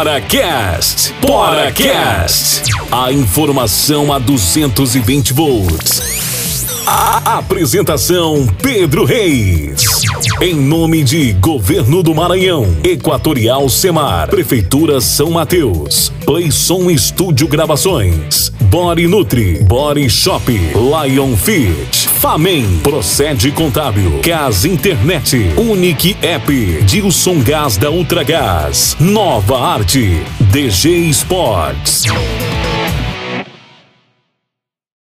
PoraCast. PoraCast. A informação a 220 volts. A apresentação Pedro Reis. Em nome de Governo do Maranhão, Equatorial Semar, Prefeitura São Mateus, Playson Estúdio Gravações, Body Nutri, Body Shop, Lion Fit, Famen, Procede Contábil, Cas Internet, Unique App, Dilson Gás da Ultragás, Nova Arte, DG Sports.